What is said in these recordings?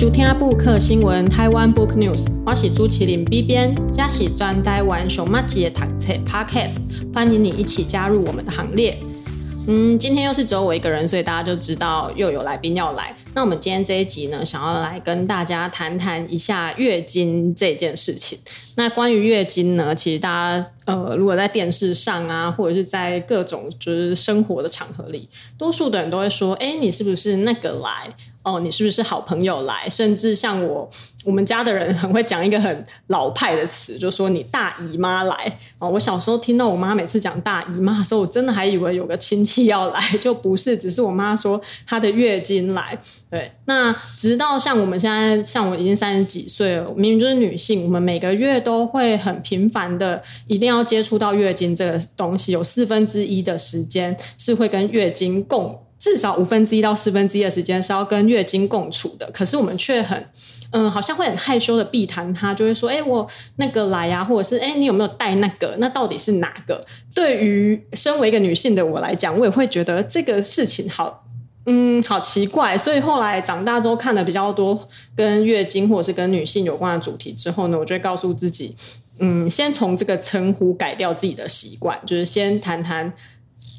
收听 Book 新闻台湾 Book News，我是朱麒麟 B 编，加喜专台湾熊麻吉的读册 Podcast，欢迎你一起加入我们的行列。嗯，今天又是只有我一个人，所以大家就知道又有来宾要来。那我们今天这一集呢，想要来跟大家谈谈一下月经这件事情。那关于月经呢，其实大家呃，如果在电视上啊，或者是在各种就是生活的场合里，多数的人都会说：“哎，你是不是那个来？”哦，你是不是好朋友来？甚至像我，我们家的人很会讲一个很老派的词，就说你大姨妈来。哦，我小时候听到我妈每次讲大姨妈的时候，我真的还以为有个亲戚要来，就不是，只是我妈说她的月经来。对，那直到像我们现在，像我已经三十几岁了，明明就是女性，我们每个月都会很频繁的，一定要接触到月经这个东西，有四分之一的时间是会跟月经共。至少五分之一到四分之一的时间是要跟月经共处的，可是我们却很，嗯，好像会很害羞的避谈它，就会说，哎、我那个来呀、或者是，哎、你有没有带那个？那到底是哪个？对于身为一个女性的我来讲，我也会觉得这个事情好，嗯，好奇怪。所以后来长大之后看了比较多跟月经或者是跟女性有关的主题之后呢，我就会告诉自己，嗯，先从这个称呼改掉自己的习惯，就是先谈谈。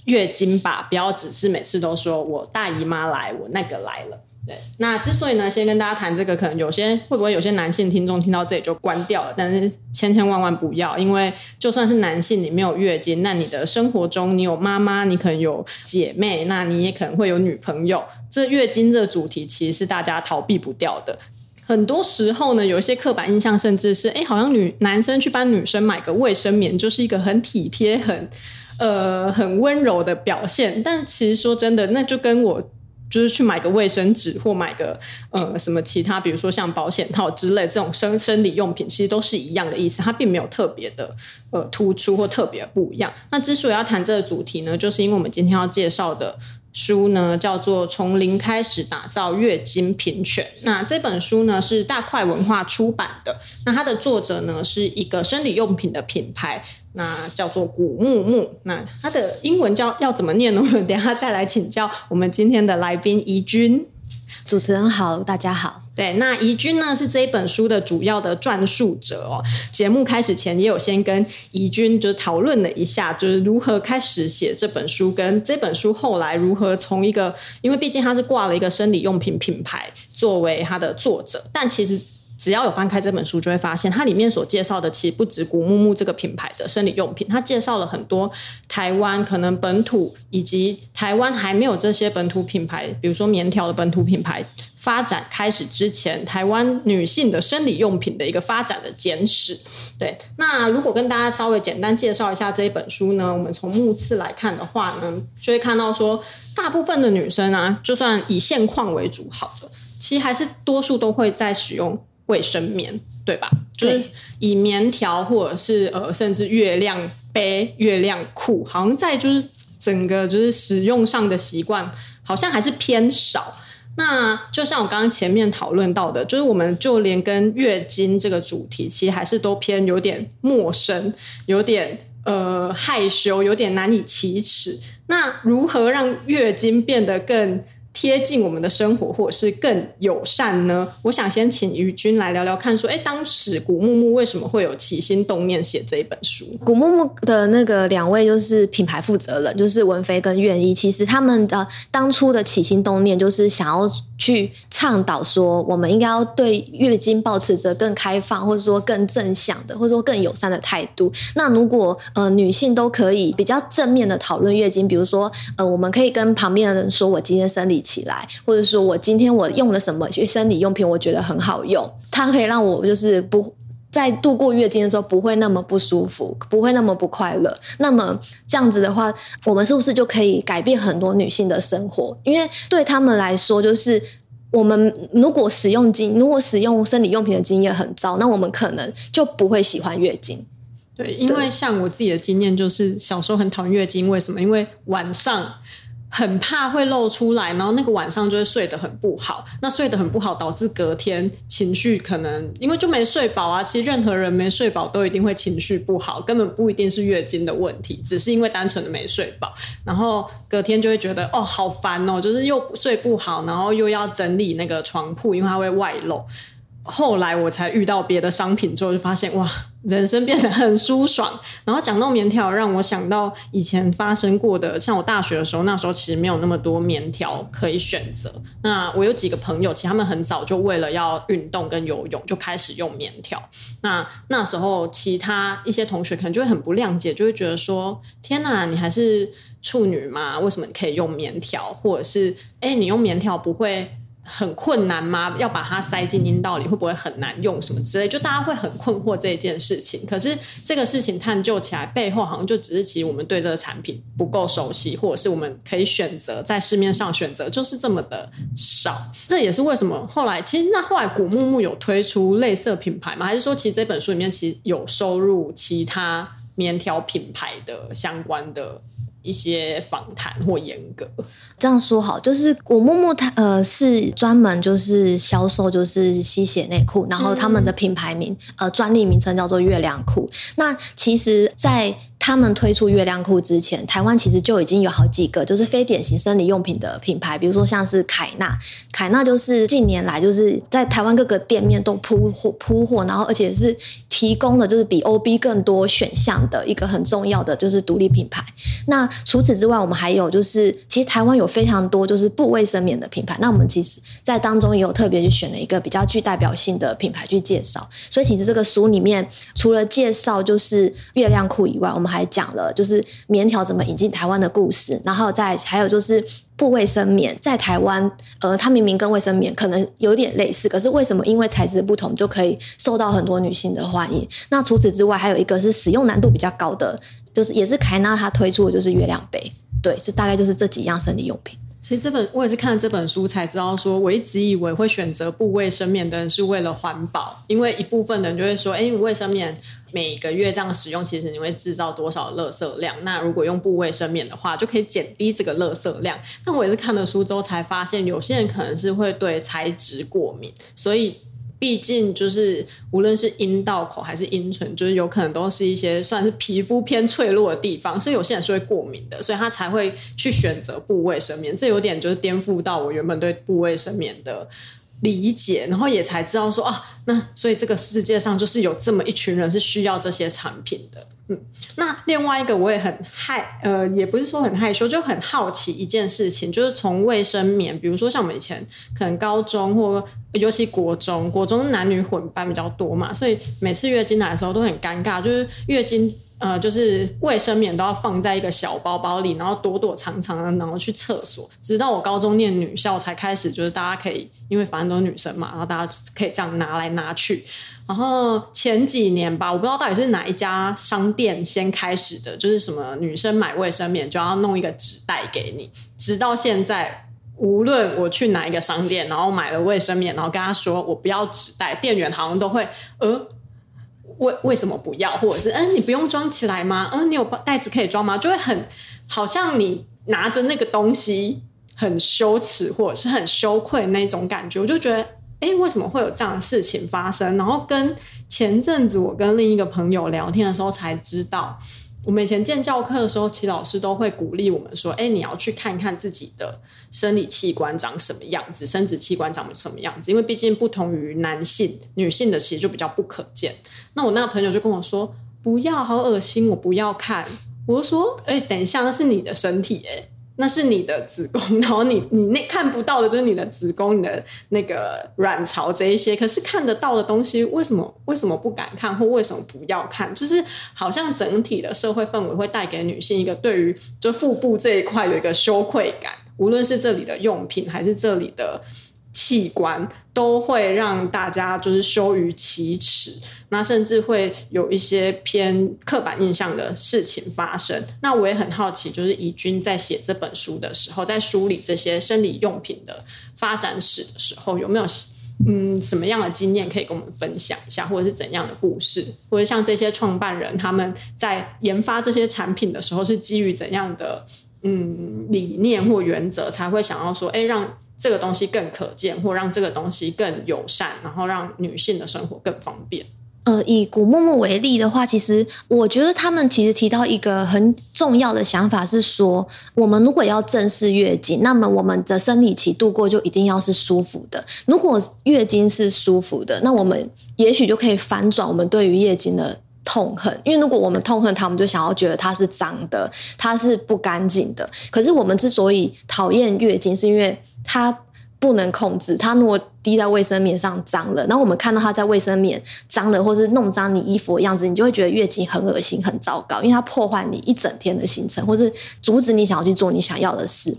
月经吧，不要只是每次都说我大姨妈来，我那个来了。对，那之所以呢，先跟大家谈这个，可能有些会不会有些男性听众听到这里就关掉了？但是千千万万不要，因为就算是男性，你没有月经，那你的生活中你有妈妈，你可能有姐妹，那你也可能会有女朋友。这月经这主题其实是大家逃避不掉的。很多时候呢，有一些刻板印象，甚至是哎，好像女男生去帮女生买个卫生棉，就是一个很体贴、很。呃，很温柔的表现，但其实说真的，那就跟我就是去买个卫生纸或买个呃什么其他，比如说像保险套之类这种生生理用品，其实都是一样的意思，它并没有特别的呃突出或特别不一样。那之所以要谈这个主题呢，就是因为我们今天要介绍的。书呢叫做《从零开始打造月经平权》，那这本书呢是大块文化出版的。那它的作者呢是一个生理用品的品牌，那叫做古木木。那它的英文叫要怎么念呢？我们等下再来请教我们今天的来宾怡君。主持人好，大家好。对，那怡君呢是这一本书的主要的撰述者哦。节目开始前也有先跟怡君就讨论了一下，就是如何开始写这本书，跟这本书后来如何从一个，因为毕竟他是挂了一个生理用品品牌作为他的作者，但其实。只要有翻开这本书，就会发现它里面所介绍的其实不止古木木这个品牌的生理用品，它介绍了很多台湾可能本土以及台湾还没有这些本土品牌，比如说棉条的本土品牌发展开始之前，台湾女性的生理用品的一个发展的简史。对，那如果跟大家稍微简单介绍一下这一本书呢，我们从目次来看的话呢，就会看到说，大部分的女生啊，就算以现况为主，好的，其实还是多数都会在使用。卫生棉，对吧？就是以棉条或者是呃，甚至月亮杯、月亮裤，好像在就是整个就是使用上的习惯，好像还是偏少。那就像我刚刚前面讨论到的，就是我们就连跟月经这个主题，其实还是都偏有点陌生，有点呃害羞，有点难以启齿。那如何让月经变得更贴近我们的生活，或者是更友善呢？我想先请于君来聊聊看，说，哎，当时古木木为什么会有起心动念写这一本书？古木木的那个两位就是品牌负责人，就是文菲跟愿一。其实他们的当初的起心动念就是想要去倡导说，我们应该要对月经保持着更开放，或者说更正向的，或者说更友善的态度。那如果呃女性都可以比较正面的讨论月经，比如说呃，我们可以跟旁边的人说，我今天生理。起来，或者说我今天我用了什么生理用品，我觉得很好用，它可以让我就是不在度过月经的时候不会那么不舒服，不会那么不快乐。那么这样子的话，我们是不是就可以改变很多女性的生活？因为对他们来说，就是我们如果使用经，如果使用生理用品的经验很糟，那我们可能就不会喜欢月经。对，因为像我自己的经验就是小时候很讨厌月经，为什么？因为晚上。很怕会露出来，然后那个晚上就会睡得很不好。那睡得很不好，导致隔天情绪可能因为就没睡饱啊。其实任何人没睡饱都一定会情绪不好，根本不一定是月经的问题，只是因为单纯的没睡饱。然后隔天就会觉得哦，好烦哦，就是又睡不好，然后又要整理那个床铺，因为它会外露。后来我才遇到别的商品之后，就发现哇，人生变得很舒爽。然后讲到棉条，让我想到以前发生过的，像我大学的时候，那时候其实没有那么多棉条可以选择。那我有几个朋友，其实他们很早就为了要运动跟游泳，就开始用棉条。那那时候其他一些同学可能就会很不谅解，就会觉得说：天哪，你还是处女吗？为什么你可以用棉条？或者是哎，你用棉条不会？很困难吗？要把它塞进阴道里会不会很难用？什么之类，就大家会很困惑这一件事情。可是这个事情探究起来，背后好像就只是其实我们对这个产品不够熟悉，或者是我们可以选择在市面上选择就是这么的少。这也是为什么后来其实那后来古木木有推出类似品牌吗？还是说其实这本书里面其实有收入其他棉条品牌的相关的？一些访谈或严格这样说好，就是古木木他呃是专门就是销售就是吸血内裤，然后他们的品牌名、嗯、呃专利名称叫做月亮裤。那其实，在他们推出月亮裤之前，台湾其实就已经有好几个就是非典型生理用品的品牌，比如说像是凯纳，凯纳就是近年来就是在台湾各个店面都铺货铺货，然后而且是提供了就是比 OB 更多选项的一个很重要的就是独立品牌。那除此之外，我们还有就是其实台湾有非常多就是不卫生棉的品牌，那我们其实在当中也有特别去选了一个比较具代表性的品牌去介绍。所以其实这个书里面除了介绍就是月亮裤以外，我们还讲了就是棉条怎么引进台湾的故事，然后再还有就是布卫生棉在台湾，呃，它明明跟卫生棉可能有点类似，可是为什么因为材质不同就可以受到很多女性的欢迎？那除此之外，还有一个是使用难度比较高的，就是也是凯纳他推出的就是月亮杯，对，就大概就是这几样生理用品。其实这本我也是看了这本书才知道，说我一直以为会选择布卫生棉的人是为了环保，因为一部分的人就会说，哎，卫生棉每个月这样使用，其实你会制造多少垃圾量？那如果用布卫生棉的话，就可以减低这个垃圾量。但我也是看了书之后才发现，有些人可能是会对材质过敏，所以。毕竟就是无论是阴道口还是阴唇，就是有可能都是一些算是皮肤偏脆弱的地方，所以有些人是会过敏的，所以他才会去选择部位生眠。这有点就是颠覆到我原本对部位生眠的理解，然后也才知道说啊，那所以这个世界上就是有这么一群人是需要这些产品的。嗯，那另外一个我也很害，呃，也不是说很害羞，就很好奇一件事情，就是从卫生棉，比如说像我们以前可能高中或尤其国中，国中男女混班比较多嘛，所以每次月经来的时候都很尴尬，就是月经。呃，就是卫生棉都要放在一个小包包里，然后躲躲藏藏的，然后去厕所。直到我高中念女校才开始，就是大家可以，因为反正都是女生嘛，然后大家可以这样拿来拿去。然后前几年吧，我不知道到底是哪一家商店先开始的，就是什么女生买卫生棉就要弄一个纸袋给你。直到现在，无论我去哪一个商店，然后买了卫生棉，然后跟他说我不要纸袋，店员好像都会呃。为为什么不要？或者是嗯，你不用装起来吗？嗯，你有袋子可以装吗？就会很好像你拿着那个东西很羞耻，或者是很羞愧那种感觉。我就觉得，哎，为什么会有这样的事情发生？然后跟前阵子我跟另一个朋友聊天的时候才知道。我们以前见教课的时候，其老师都会鼓励我们说：“哎，你要去看看自己的生理器官长什么样子，生殖器官长什么样子。因为毕竟不同于男性，女性的其实就比较不可见。”那我那个朋友就跟我说：“不要，好恶心，我不要看。”我就说：“哎，等一下，那是你的身体，哎。”那是你的子宫，然后你你那看不到的就是你的子宫、你的那个卵巢这一些，可是看得到的东西，为什么为什么不敢看，或为什么不要看？就是好像整体的社会氛围会带给女性一个对于就腹部这一块有一个羞愧感，无论是这里的用品还是这里的。器官都会让大家就是羞于启齿，那甚至会有一些偏刻板印象的事情发生。那我也很好奇，就是怡君在写这本书的时候，在梳理这些生理用品的发展史的时候，有没有嗯什么样的经验可以跟我们分享一下，或者是怎样的故事，或者像这些创办人他们在研发这些产品的时候是基于怎样的嗯理念或原则，才会想要说，哎，让这个东西更可见，或让这个东西更友善，然后让女性的生活更方便。呃，以古木木为例的话，其实我觉得他们其实提到一个很重要的想法是说，我们如果要正视月经，那么我们的生理期度过就一定要是舒服的。如果月经是舒服的，那我们也许就可以反转我们对于月经的痛恨。因为如果我们痛恨它，我们就想要觉得它是脏的，它是不干净的。可是我们之所以讨厌月经，是因为它。不能控制，它如果滴在卫生棉上脏了，然后我们看到它在卫生棉脏了，或是弄脏你衣服的样子，你就会觉得月经很恶心、很糟糕，因为它破坏你一整天的行程，或是阻止你想要去做你想要的事。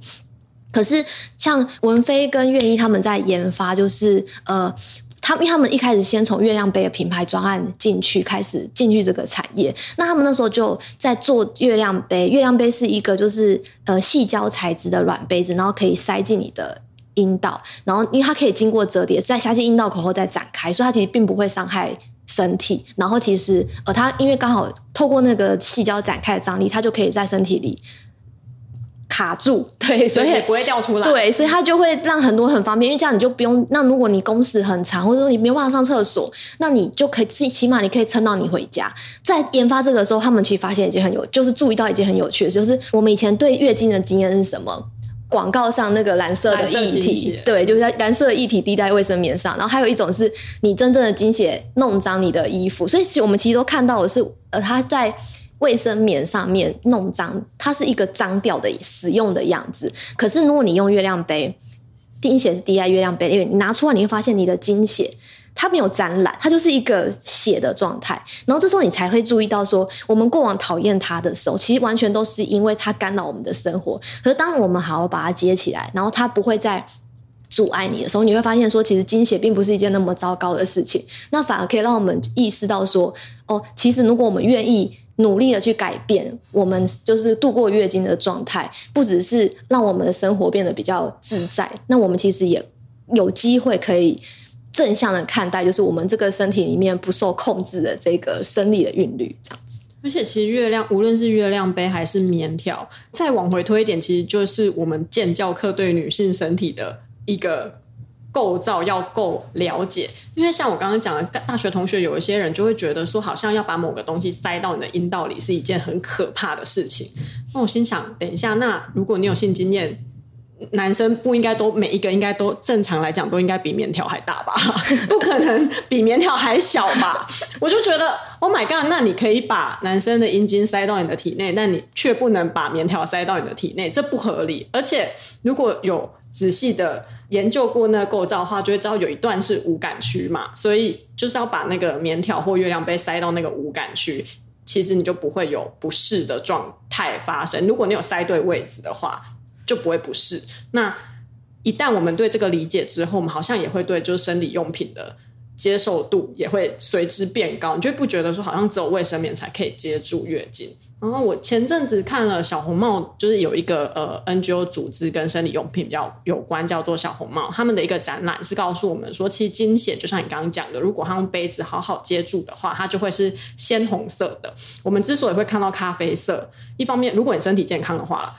可是像文菲跟月一他们在研发，就是呃，他们因为他们一开始先从月亮杯的品牌专案进去，开始进去这个产业，那他们那时候就在做月亮杯。月亮杯是一个就是呃细胶材质的软杯子，然后可以塞进你的。阴道，然后因为它可以经过折叠，在下进阴道口后再展开，所以它其实并不会伤害身体。然后其实呃，它因为刚好透过那个细胶展开的张力，它就可以在身体里卡住，对，所以也不会掉出来。对，所以它就会让很多很方便，因为这样你就不用。那如果你工时很长，或者说你没办法上厕所，那你就可以起起码你可以撑到你回家。在研发这个时候，他们其实发现一件很有，就是注意到一件很有趣的事，就是我们以前对月经的经验是什么？广告上那个蓝色的液体，对，就是在蓝色的液体滴在卫生棉上。然后还有一种是你真正的经血弄脏你的衣服，所以其实我们其实都看到的是，呃，它在卫生棉上面弄脏，它是一个脏掉的使用的样子。可是如果你用月亮杯，经血是滴在月亮杯，因为你拿出来你会发现你的经血。它没有沾染，它就是一个血的状态。然后这时候你才会注意到说，我们过往讨厌它的时候，其实完全都是因为它干扰我们的生活。可是当我们好好把它接起来，然后它不会再阻碍你的时候，你会发现说，其实经血并不是一件那么糟糕的事情。那反而可以让我们意识到说，哦，其实如果我们愿意努力的去改变，我们就是度过月经的状态，不只是让我们的生活变得比较自在，那我们其实也有机会可以。正向的看待，就是我们这个身体里面不受控制的这个生理的韵律，这样子。而且，其实月亮，无论是月亮杯还是棉条，再往回推一点，其实就是我们健教课对女性身体的一个构造要够了解。因为像我刚刚讲的，大学同学有一些人就会觉得说，好像要把某个东西塞到你的阴道里是一件很可怕的事情。那我心想，等一下，那如果你有性经验。男生不应该都每一个应该都正常来讲都应该比棉条还大吧？不可能比棉条还小吧？我就觉得，Oh my god！那你可以把男生的阴茎塞到你的体内，但你却不能把棉条塞到你的体内，这不合理。而且如果有仔细的研究过那个构造的话，就会知道有一段是无感区嘛，所以就是要把那个棉条或月亮杯塞到那个无感区，其实你就不会有不适的状态发生。如果你有塞对位置的话。就不会不适。那一旦我们对这个理解之后，我们好像也会对就是生理用品的接受度也会随之变高。你就不觉得说好像只有卫生棉才可以接住月经？然后我前阵子看了小红帽，就是有一个呃 NGO 组织跟生理用品比较有关，叫做小红帽。他们的一个展览是告诉我们说，其实经血就像你刚刚讲的，如果他用杯子好好接住的话，它就会是鲜红色的。我们之所以会看到咖啡色，一方面如果你身体健康的话。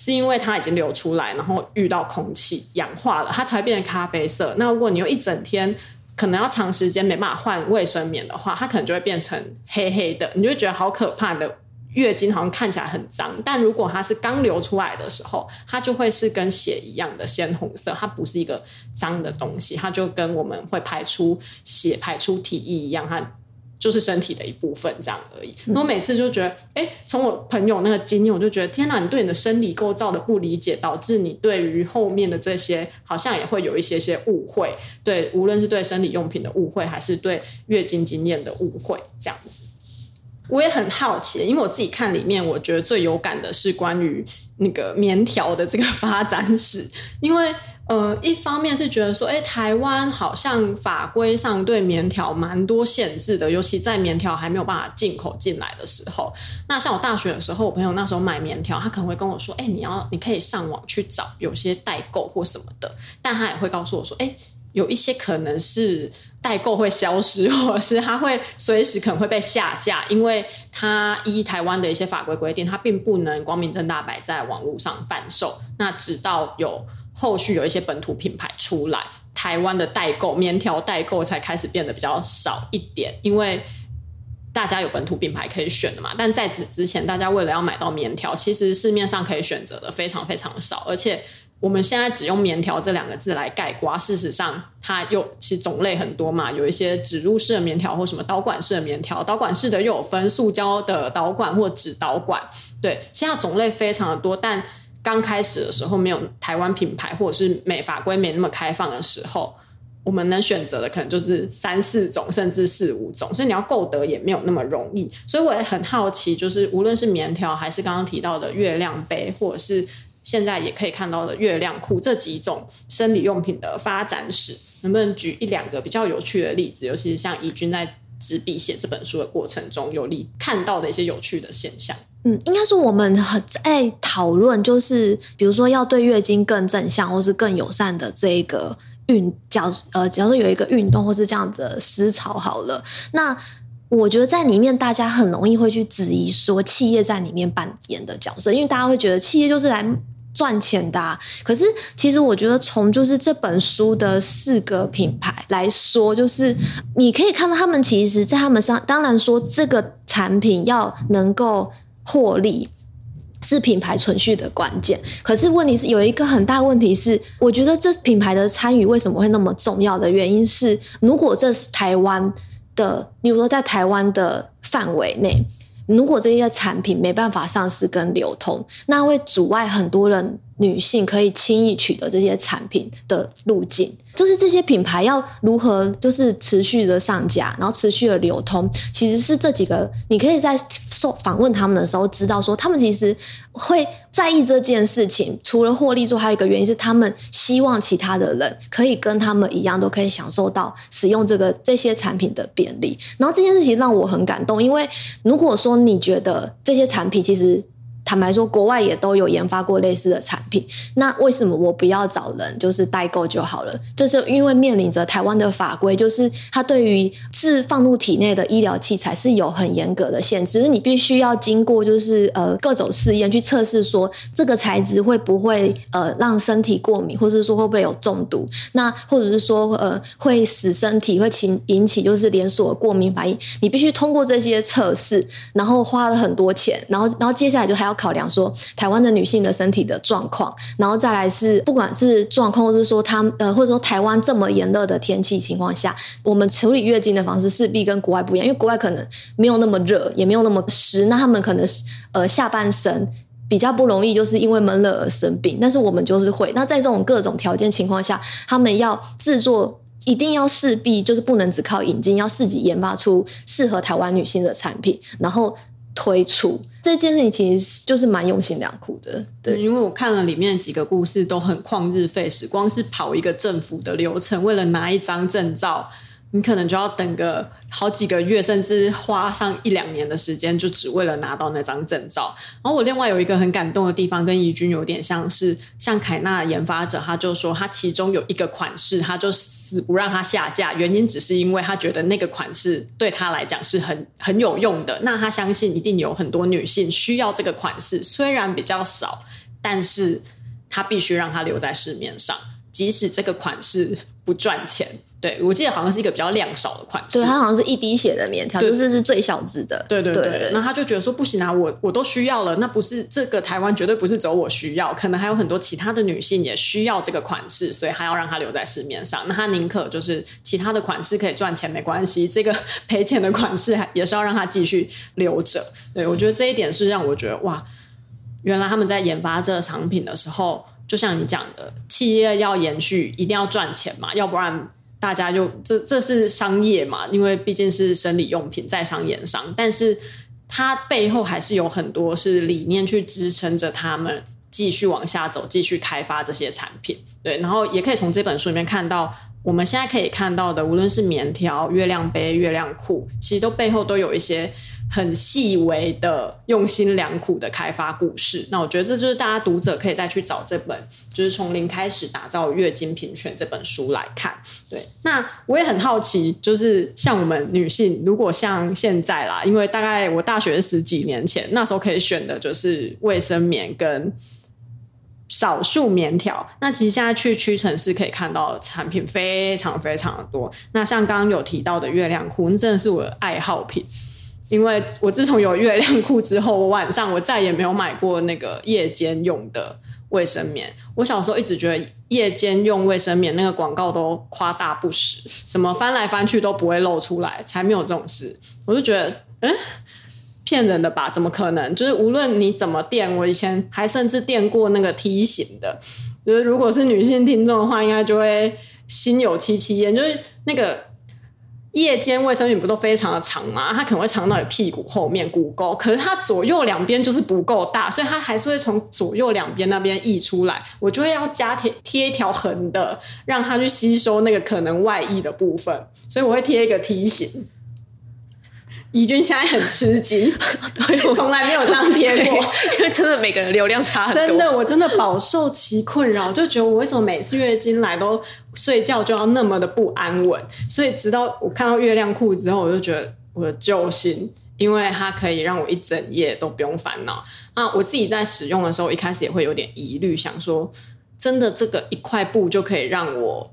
是因为它已经流出来，然后遇到空气氧化了，它才变成咖啡色。那如果你用一整天可能要长时间没办法换卫生棉的话，它可能就会变成黑黑的，你就会觉得好可怕的月经，好像看起来很脏。但如果它是刚流出来的时候，它就会是跟血一样的鲜红色，它不是一个脏的东西，它就跟我们会排出血、排出体液一样，它。就是身体的一部分，这样而已。我每次就觉得，哎、欸，从我朋友那个经验，我就觉得，天哪！你对你的生理构造的不理解，导致你对于后面的这些，好像也会有一些些误会。对，无论是对生理用品的误会，还是对月经经验的误会，这样子。我也很好奇，因为我自己看里面，我觉得最有感的是关于那个棉条的这个发展史，因为。呃，一方面是觉得说，哎，台湾好像法规上对棉条蛮多限制的，尤其在棉条还没有办法进口进来的时候。那像我大学的时候，我朋友那时候买棉条，他可能会跟我说，哎，你要你可以上网去找有些代购或什么的，但他也会告诉我说，哎，有一些可能是代购会消失，或者是它会随时可能会被下架，因为它依台湾的一些法规规定，它并不能光明正大摆在网络上贩售。那直到有后续有一些本土品牌出来，台湾的代购棉条代购才开始变得比较少一点，因为大家有本土品牌可以选的嘛。但在此之前，大家为了要买到棉条，其实市面上可以选择的非常非常少，而且。我们现在只用“棉条”这两个字来概括，事实上它又其实种类很多嘛，有一些植入式的棉条或什么导管式的棉条，导管式的又有分塑胶的导管或纸导管，对，现在种类非常的多。但刚开始的时候，没有台湾品牌或者是美法规没那么开放的时候，我们能选择的可能就是三四种，甚至四五种，所以你要购得也没有那么容易。所以我也很好奇，就是无论是棉条还是刚刚提到的月亮杯，或者是。现在也可以看到的月亮裤这几种生理用品的发展史，能不能举一两个比较有趣的例子？尤其是像怡君在执笔写这本书的过程中，有你看到的一些有趣的现象。嗯，应该是我们很爱讨论，就是比如说要对月经更正向或是更友善的这一个运，假呃，假如说有一个运动或是这样子的思潮好了，那我觉得在里面大家很容易会去质疑说企业在里面扮演的角色，因为大家会觉得企业就是来。赚钱的，可是其实我觉得从就是这本书的四个品牌来说，就是你可以看到他们其实，在他们上，当然说这个产品要能够获利是品牌存续的关键。可是问题是有一个很大问题是，我觉得这品牌的参与为什么会那么重要的原因是，如果这是台湾的，比如说在台湾的范围内。如果这些产品没办法上市跟流通，那会阻碍很多人女性可以轻易取得这些产品的路径。就是这些品牌要如何就是持续的上架，然后持续的流通，其实是这几个。你可以在受访问他们的时候知道说，他们其实会在意这件事情。除了获利之外，还有一个原因是他们希望其他的人可以跟他们一样，都可以享受到使用这个这些产品的便利。然后这件事情让我很感动，因为如果说你觉得这些产品其实。坦白说，国外也都有研发过类似的产品。那为什么我不要找人，就是代购就好了？这是因为面临着台湾的法规，就是它对于置放入体内的医疗器材是有很严格的限制，就是你必须要经过就是呃各种试验去测试，说这个材质会不会呃让身体过敏，或者是说会不会有中毒？那或者是说呃会使身体会引引起就是连锁过敏反应？你必须通过这些测试，然后花了很多钱，然后然后接下来就还要。考量说台湾的女性的身体的状况，然后再来是不管是状况，或是说他呃，或者说台湾这么炎热的天气情况下，我们处理月经的方式势必跟国外不一样，因为国外可能没有那么热，也没有那么湿，那他们可能是呃下半身比较不容易，就是因为闷热而生病，但是我们就是会。那在这种各种条件情况下，他们要制作，一定要势必就是不能只靠引进，要自己研发出适合台湾女性的产品，然后。推出这件事情其实就是蛮用心良苦的，对，因为我看了里面几个故事都很旷日费时，光是跑一个政府的流程，为了拿一张证照。你可能就要等个好几个月，甚至花上一两年的时间，就只为了拿到那张证照。然后我另外有一个很感动的地方，跟怡君有点像是，像凯纳的研发者，他就说他其中有一个款式，他就死不让它下架，原因只是因为他觉得那个款式对他来讲是很很有用的。那他相信一定有很多女性需要这个款式，虽然比较少，但是他必须让它留在市面上，即使这个款式不赚钱。对，我记得好像是一个比较量少的款式，对，它好像是一滴血的棉条，就是是最小支的。对对对，对，那他就觉得说不行啊，我我都需要了，那不是这个台湾绝对不是只有我需要，可能还有很多其他的女性也需要这个款式，所以还要让它留在市面上。那他宁可就是其他的款式可以赚钱没关系，这个 赔钱的款式还也是要让它继续留着。对，我觉得这一点是让我觉得哇，原来他们在研发这个产品的时候，就像你讲的，企业要延续一定要赚钱嘛，要不然。大家就这这是商业嘛，因为毕竟是生理用品，在商言商，但是它背后还是有很多是理念去支撑着他们继续往下走，继续开发这些产品。对，然后也可以从这本书里面看到，我们现在可以看到的，无论是棉条、月亮杯、月亮裤，其实都背后都有一些很细微的用心良苦的开发故事。那我觉得这就是大家读者可以再去找这本，就是从零开始打造月经平权这本书来看。对，那我也很好奇，就是像我们女性，如果像现在啦，因为大概我大学十几年前，那时候可以选的就是卫生棉跟。少数棉条，那其实现在去屈臣氏可以看到产品非常非常的多。那像刚刚有提到的月亮裤，那真的是我的爱好品，因为我自从有月亮裤之后，我晚上我再也没有买过那个夜间用的卫生棉。我小时候一直觉得夜间用卫生棉那个广告都夸大不实，什么翻来翻去都不会露出来，才没有这种事。我就觉得，嗯。骗人的吧？怎么可能？就是无论你怎么垫，我以前还甚至垫过那个梯形的。就是如果是女性听众的话，应该就会心有戚戚焉。就是那个夜间卫生巾不都非常的长吗？它可能会长到你屁股后面骨沟，可是它左右两边就是不够大，所以它还是会从左右两边那边溢出来。我就会要加贴贴一条横的，让它去吸收那个可能外溢的部分。所以我会贴一个梯形。怡君现在很吃惊，对，从来没有这样贴过，因为真的每个人流量差很多。真的，我真的饱受其困扰，就觉得我为什么每次月经来都睡觉就要那么的不安稳。所以直到我看到月亮裤之后，我就觉得我的救星，因为它可以让我一整夜都不用烦恼。那我自己在使用的时候，一开始也会有点疑虑，想说真的这个一块布就可以让我。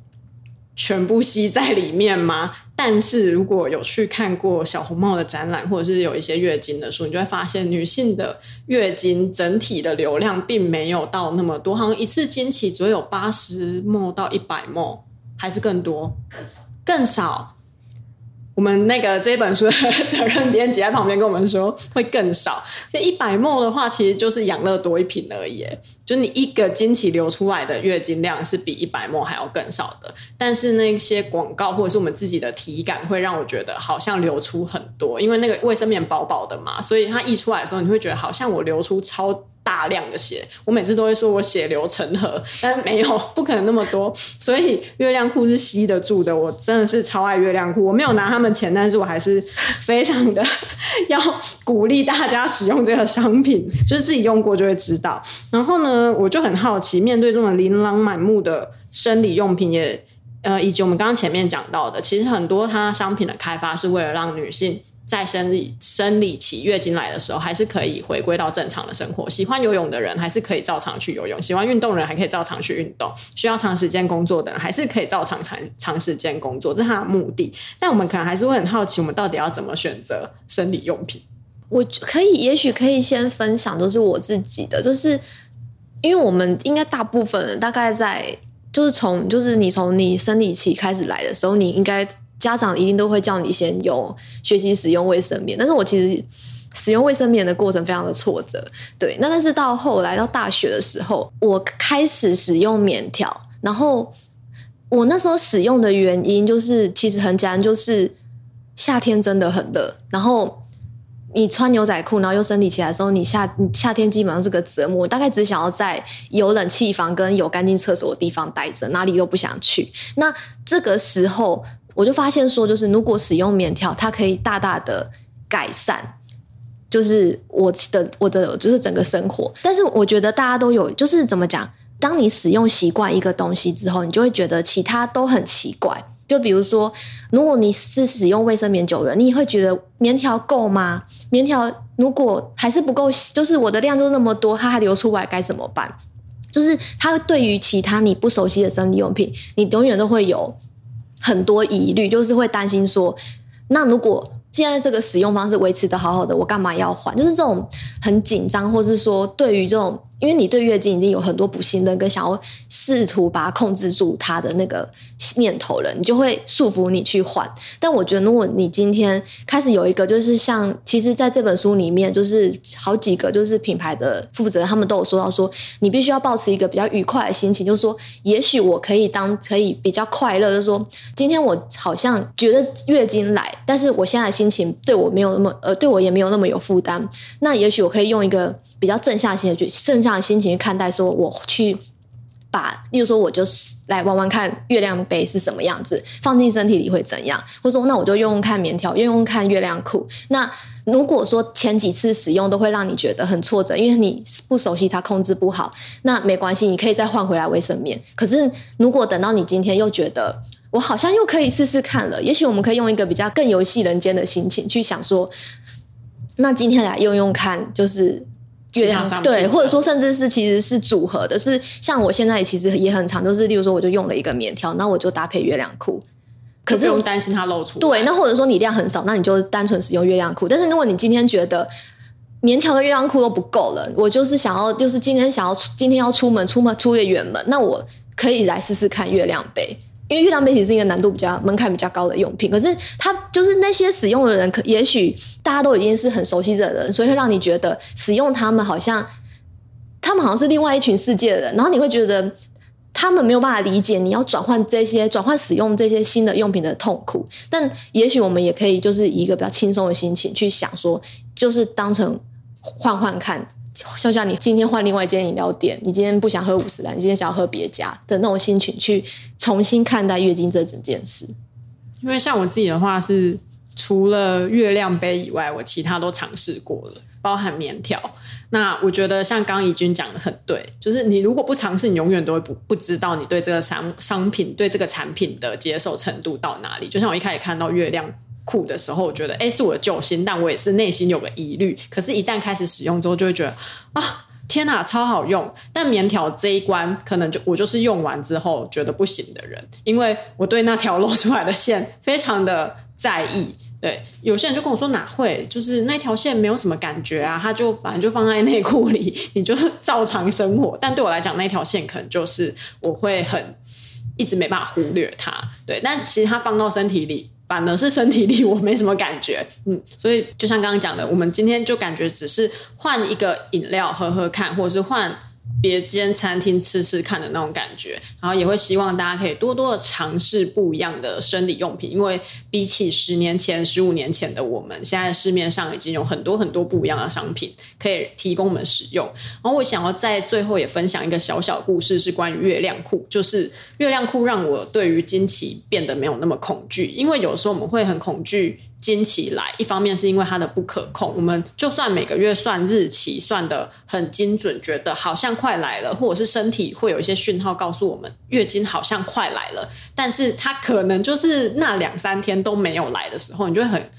全部吸在里面吗？但是如果有去看过小红帽的展览，或者是有一些月经的书，你就会发现女性的月经整体的流量并没有到那么多，好像一次经期只有八十 ml 到一百 ml，还是更多？更少。我们那个这本书的 责任编辑在旁边跟我们说，会更少。这一百 ml 的话，其实就是养乐多一瓶而已。就你一个经期流出来的月经量是比一百 ml 还要更少的。但是那些广告或者是我们自己的体感，会让我觉得好像流出很多，因为那个卫生棉薄薄的嘛，所以它溢出来的时候，你会觉得好像我流出超。大量的血，我每次都会说我血流成河，但没有，不可能那么多。所以月亮裤是吸得住的，我真的是超爱月亮裤。我没有拿他们钱，但是我还是非常的要鼓励大家使用这个商品，就是自己用过就会知道。然后呢，我就很好奇，面对这种琳琅满目的生理用品也，也呃，以及我们刚刚前面讲到的，其实很多它商品的开发是为了让女性。在生理生理期月经来的时候，还是可以回归到正常的生活。喜欢游泳的人还是可以照常去游泳，喜欢运动的人还可以照常去运动。需要长时间工作的人还是可以照常长长时间工作，这是他的目的。但我们可能还是会很好奇，我们到底要怎么选择生理用品？我可以，也许可以先分享，都是我自己的，就是因为我们应该大部分人大概在就是从就是你从你生理期开始来的时候，你应该。家长一定都会叫你先用学习使用卫生棉，但是我其实使用卫生棉的过程非常的挫折，对。那但是到后来到大学的时候，我开始使用棉条，然后我那时候使用的原因就是其实很简单，就是夏天真的很热，然后你穿牛仔裤，然后又生理起来的时候，你夏夏天基本上是个折磨，大概只想要在有冷气房跟有干净厕所的地方待着，哪里都不想去。那这个时候。我就发现说，就是如果使用棉条，它可以大大的改善，就是我的我的就是整个生活。但是我觉得大家都有，就是怎么讲？当你使用习惯一个东西之后，你就会觉得其他都很奇怪。就比如说，如果你是使用卫生棉久了，你会觉得棉条够吗？棉条如果还是不够，就是我的量就那么多，它还流出来该怎么办？就是它对于其他你不熟悉的生理用品，你永远都会有。很多疑虑，就是会担心说，那如果现在这个使用方式维持的好好的，我干嘛要换？就是这种很紧张，或是说对于这种。因为你对月经已经有很多不信任跟想要试图把它控制住它的那个念头了，你就会束缚你去换。但我觉得，如果你今天开始有一个，就是像其实在这本书里面，就是好几个就是品牌的负责人，他们都有说到说，你必须要保持一个比较愉快的心情，就是说，也许我可以当可以比较快乐，就是说，今天我好像觉得月经来，但是我现在心情对我没有那么呃，对我也没有那么有负担。那也许我可以用一个比较正向性的去正。这样的心情去看待，说我去把，例如说，我就是来玩玩看月亮杯是什么样子，放进身体里会怎样，或者说，那我就用用看棉条，用用看月亮裤。那如果说前几次使用都会让你觉得很挫折，因为你不熟悉它，控制不好，那没关系，你可以再换回来卫生棉。可是如果等到你今天又觉得我好像又可以试试看了，也许我们可以用一个比较更游戏人间的心情去想说，那今天来用用看，就是。月亮对，或者说甚至是其实是组合的，是像我现在其实也很常，就是例如说我就用了一个棉条，那我就搭配月亮裤，可是不用担心它露出。对，那或者说你量很少，那你就单纯使用月亮裤。但是如果你今天觉得棉条跟月亮裤都不够了，我就是想要，就是今天想要今天要出门，出门出个远门，那我可以来试试看月亮杯。因为月亮杯其实是一个难度比较门槛比较高的用品，可是它就是那些使用的人，可也许大家都已经是很熟悉的人，所以会让你觉得使用他们好像他们好像是另外一群世界的人，然后你会觉得他们没有办法理解你要转换这些转换使用这些新的用品的痛苦。但也许我们也可以就是一个比较轻松的心情去想说，就是当成换换看。就像你今天换另外一间饮料店，你今天不想喝五十岚，你今天想要喝别家的那种心情，去重新看待月经这整件事。因为像我自己的话是，除了月亮杯以外，我其他都尝试过了，包含棉条。那我觉得像刚刚怡君讲的很对，就是你如果不尝试，你永远都会不不知道你对这个商商品、对这个产品的接受程度到哪里。就像我一开始看到月亮。酷的时候，我觉得哎、是我的救星，但我也是内心有个疑虑。可是，一旦开始使用之后，就会觉得啊，天哪，超好用！但棉条这一关，可能就我就是用完之后觉得不行的人，因为我对那条露出来的线非常的在意。对，有些人就跟我说哪会，就是那条线没有什么感觉啊，他就反正就放在内裤里，你就照常生活。但对我来讲，那条线可能就是我会很一直没办法忽略它。对，但其实它放到身体里。反而是身体里我没什么感觉，嗯，所以就像刚刚讲的，我们今天就感觉只是换一个饮料喝喝看，或者是换。别间餐厅吃吃看的那种感觉，然后也会希望大家可以多多的尝试不一样的生理用品，因为比起十年前、十五年前的我们，现在市面上已经有很多很多不一样的商品可以提供我们使用。然后我想要在最后也分享一个小小故事，是关于月亮裤，就是月亮裤让我对于经期变得没有那么恐惧，因为有时候我们会很恐惧。经期来，一方面是因为它的不可控，我们就算每个月算日期算得很精准，觉得好像快来了，或者是身体会有一些讯号告诉我们月经好像快来了，但是它可能就是那两三天都没有来的时候，你就会很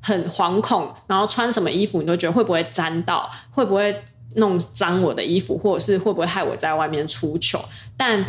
很惶恐，然后穿什么衣服你都觉得会不会沾到，会不会弄脏我的衣服，或者是会不会害我在外面出糗，但。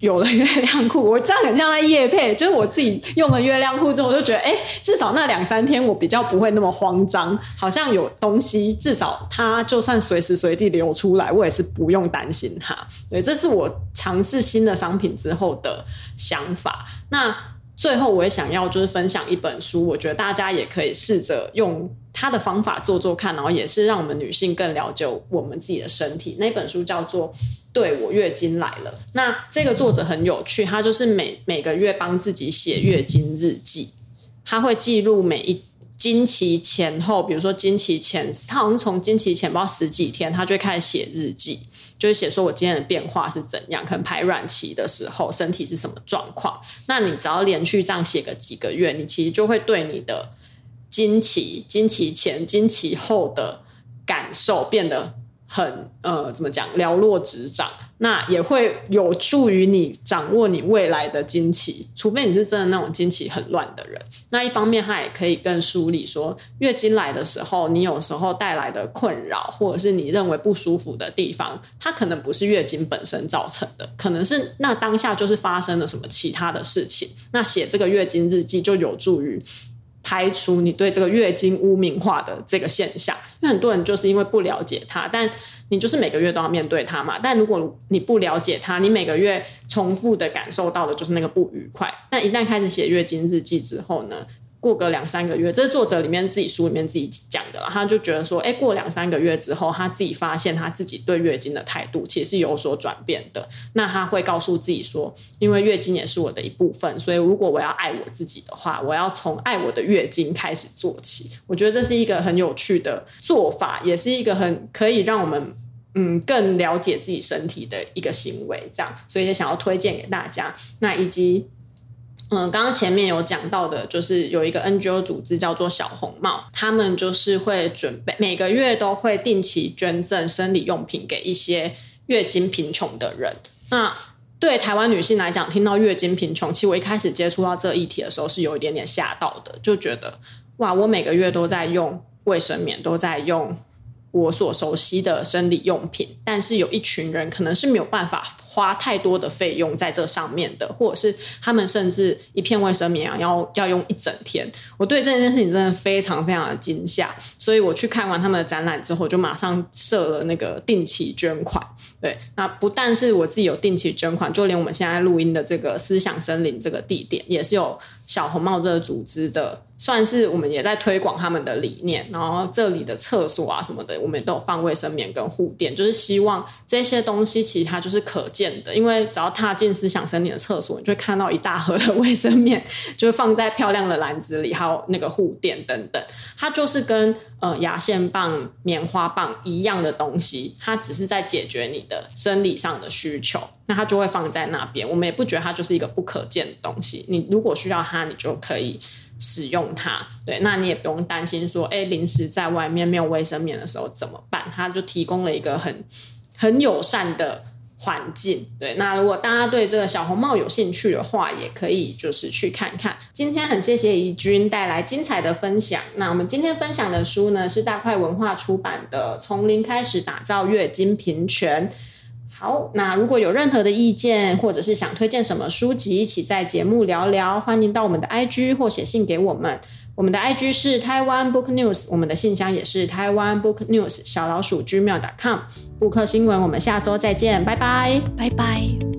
有了月亮裤，我这样很像在夜配，就是我自己用了月亮裤之后，我就觉得，哎、至少那两三天我比较不会那么慌张，好像有东西，至少它就算随时随地流出来，我也是不用担心它。对，这是我尝试新的商品之后的想法。那最后，我也想要就是分享一本书，我觉得大家也可以试着用它的方法做做看，然后也是让我们女性更了解我们自己的身体。那本书叫做《对，我月经来了》。那这个作者很有趣，他就是每每个月帮自己写月经日记，他会记录每一经期前后，比如说经期前，他好像从经期前不知道十几天，他就开始写日记。就是写说我今天的变化是怎样，可能排卵期的时候身体是什么状况。那你只要连续这样写个几个月，你其实就会对你的经期、经期前、经期后的感受变得很呃，怎么讲，了若指掌。那也会有助于你掌握你未来的经期，除非你是真的那种经期很乱的人。那一方面，它也可以更梳理说，月经来的时候，你有时候带来的困扰，或者是你认为不舒服的地方，它可能不是月经本身造成的，可能是那当下就是发生了什么其他的事情。那写这个月经日记就有助于排除你对这个月经污名化的这个现象，因为很多人就是因为不了解它，但。你就是每个月都要面对它嘛，但如果你不了解它，你每个月重复的感受到的就是那个不愉快。但一旦开始写月经日记之后呢？过个两三个月，这是作者里面自己书里面自己讲的了。他就觉得说，哎，过两三个月之后，他自己发现他自己对月经的态度其实是有所转变的。那他会告诉自己说，因为月经也是我的一部分，所以如果我要爱我自己的话，我要从爱我的月经开始做起。我觉得这是一个很有趣的做法，也是一个很可以让我们嗯更了解自己身体的一个行为。这样，所以也想要推荐给大家。那以及。嗯，刚刚前面有讲到的，就是有一个 NGO 组织叫做小红帽，他们就是会准备每个月都会定期捐赠生理用品给一些月经贫穷的人。那对台湾女性来讲，听到月经贫穷，其实我一开始接触到这议题的时候是有一点点吓到的，就觉得哇，我每个月都在用卫生棉，都在用。我所熟悉的生理用品，但是有一群人可能是没有办法花太多的费用在这上面的，或者是他们甚至一片卫生棉要要用一整天。我对这件事情真的非常非常的惊吓，所以我去看完他们的展览之后，就马上设了那个定期捐款。对，那不但是我自己有定期捐款，就连我们现在录音的这个思想森林这个地点，也是有小红帽这个组织的。算是我们也在推广他们的理念，然后这里的厕所啊什么的，我们都有放卫生棉跟护垫，就是希望这些东西其实它就是可见的，因为只要踏进思想森林的厕所，你就会看到一大盒的卫生棉，就是放在漂亮的篮子里，还有那个护垫等等，它就是跟呃牙线棒、棉花棒一样的东西，它只是在解决你的生理上的需求，那它就会放在那边，我们也不觉得它就是一个不可见的东西，你如果需要它，你就可以。使用它，对，那你也不用担心说，哎，临时在外面没有卫生棉的时候怎么办？它就提供了一个很很友善的环境，对。那如果大家对这个小红帽有兴趣的话，也可以就是去看看。今天很谢谢怡君带来精彩的分享。那我们今天分享的书呢，是大块文化出版的《从零开始打造月经平权》。好，那如果有任何的意见，或者是想推荐什么书籍，一起在节目聊聊，欢迎到我们的 IG 或写信给我们。我们的 IG 是台湾 Book News，我们的信箱也是台湾 Book News 小老鼠 gmail.com。布克新闻，我们下周再见，拜拜，拜拜。